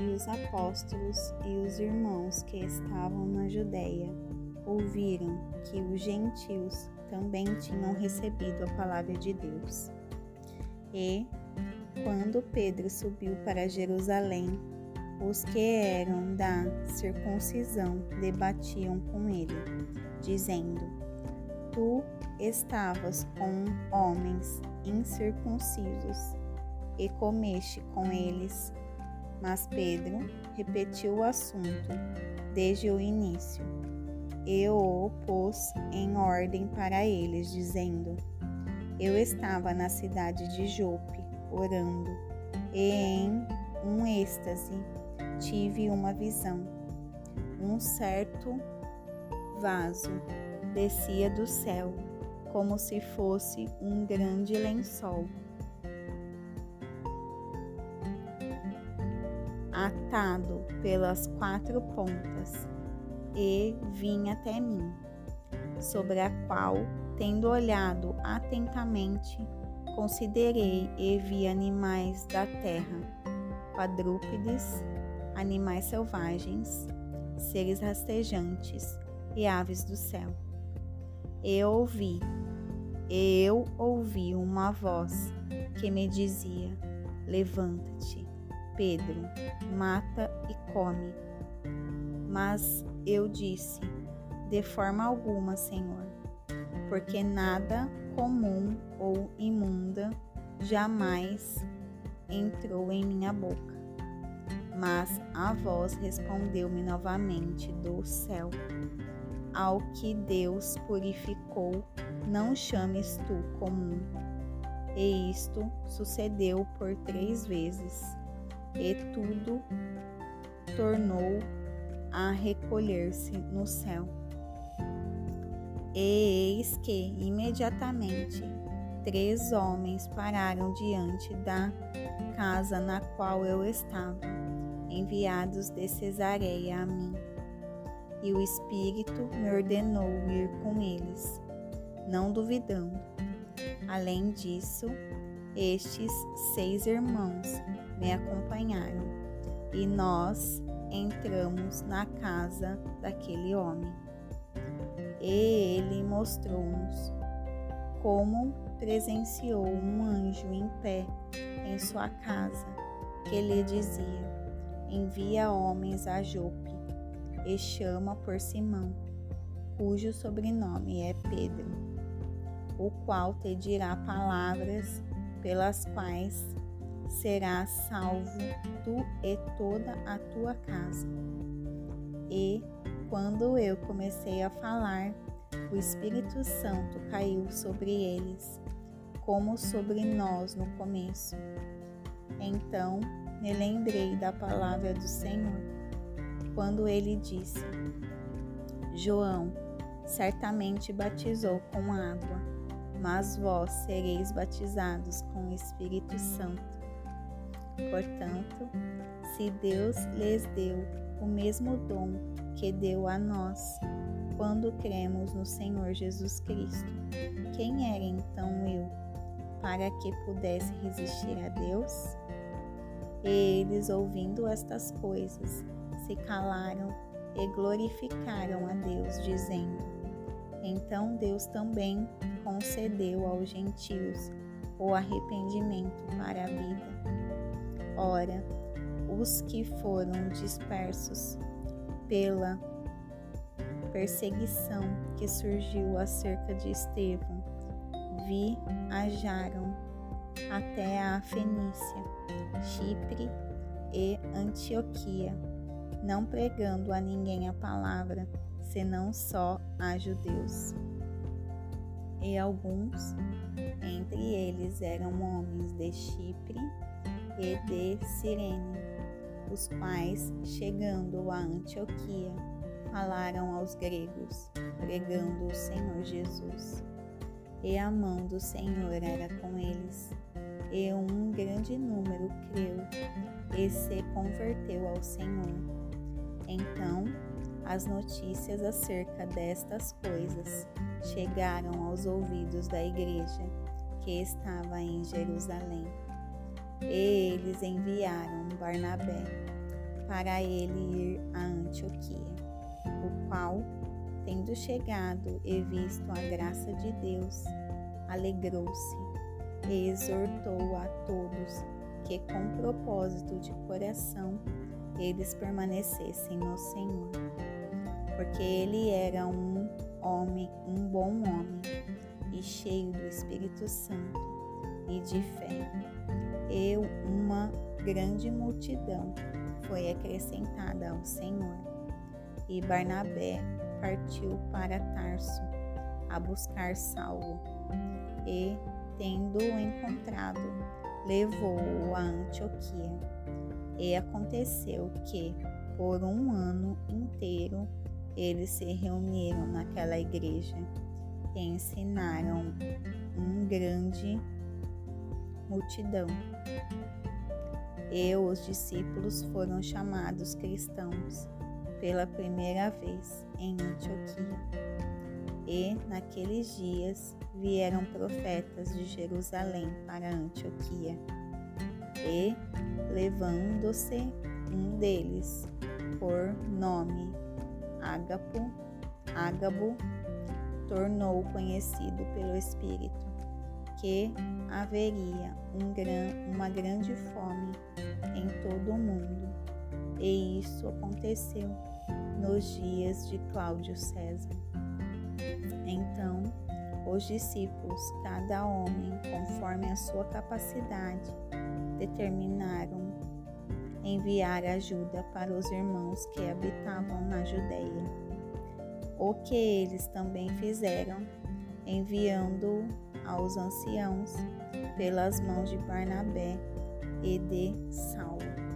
e os apóstolos e os irmãos que estavam na Judéia ouviram que os gentios também tinham recebido a palavra de Deus. E, quando Pedro subiu para Jerusalém, os que eram da circuncisão debatiam com ele, dizendo: Tu estavas com homens incircuncisos e comeste com eles. Mas Pedro repetiu o assunto desde o início e o pôs em ordem para eles, dizendo: Eu estava na cidade de Jope, orando, e em um êxtase tive uma visão. Um certo vaso descia do céu, como se fosse um grande lençol. Atado pelas quatro pontas, e vinha até mim, sobre a qual, tendo olhado atentamente, considerei e vi animais da terra, quadrúpedes, animais selvagens, seres rastejantes e aves do céu. Eu ouvi, eu ouvi uma voz que me dizia: Levanta-te, Pedro, mata e come. Mas eu disse: De forma alguma, Senhor, porque nada comum ou imunda jamais entrou em minha boca. Mas a voz respondeu-me novamente do céu: Ao que Deus purificou, não chames tu comum. E isto sucedeu por três vezes, e tudo tornou a recolher-se no céu. E eis que, imediatamente, três homens pararam diante da casa na qual eu estava enviados de Cesareia a mim. E o Espírito me ordenou ir com eles, não duvidando. Além disso, estes seis irmãos me acompanharam e nós entramos na casa daquele homem. E ele mostrou-nos como presenciou um anjo em pé em sua casa, que lhe dizia: envia homens a Jope e chama por Simão, cujo sobrenome é Pedro, o qual te dirá palavras pelas quais serás salvo tu e toda a tua casa. E quando eu comecei a falar, o Espírito Santo caiu sobre eles, como sobre nós no começo. Então me lembrei da palavra do Senhor, quando ele disse: João certamente batizou com água, mas vós sereis batizados com o Espírito Santo. Portanto, se Deus lhes deu o mesmo dom que deu a nós, quando cremos no Senhor Jesus Cristo, quem era então eu para que pudesse resistir a Deus? Eles, ouvindo estas coisas, se calaram e glorificaram a Deus, dizendo: Então Deus também concedeu aos gentios o arrependimento para a vida. Ora, os que foram dispersos pela perseguição que surgiu acerca de Estevão viajaram até a Fenícia, Chipre e Antioquia, não pregando a ninguém a palavra, senão só a judeus. E alguns, entre eles, eram homens de Chipre e de Cirene, os quais, chegando a Antioquia, falaram aos gregos, pregando o Senhor Jesus. E a mão do Senhor era com eles e um grande número creu e se converteu ao Senhor. Então, as notícias acerca destas coisas chegaram aos ouvidos da igreja que estava em Jerusalém. E eles enviaram Barnabé para ele ir a Antioquia, o qual, tendo chegado e visto a graça de Deus, alegrou-se e exortou a todos que, com propósito de coração, eles permanecessem no Senhor, porque ele era um homem, um bom homem, e cheio do Espírito Santo e de fé. E uma grande multidão foi acrescentada ao Senhor. E Barnabé partiu para Tarso a buscar Saulo, e, tendo-o encontrado, levou-o a Antioquia. E aconteceu que, por um ano inteiro, eles se reuniram naquela igreja e ensinaram um grande multidão. E os discípulos foram chamados cristãos pela primeira vez em Antioquia. E naqueles dias vieram profetas de Jerusalém para Antioquia. E, levando-se um deles por nome Ágapo, Ágabo, tornou conhecido pelo Espírito que haveria um gran, uma grande fome em todo o mundo, e isso aconteceu nos dias de Cláudio César. Então, os discípulos, cada homem conforme a sua capacidade, determinaram enviar ajuda para os irmãos que habitavam na Judéia. O que eles também fizeram, enviando aos anciãos pelas mãos de Barnabé e de Saulo.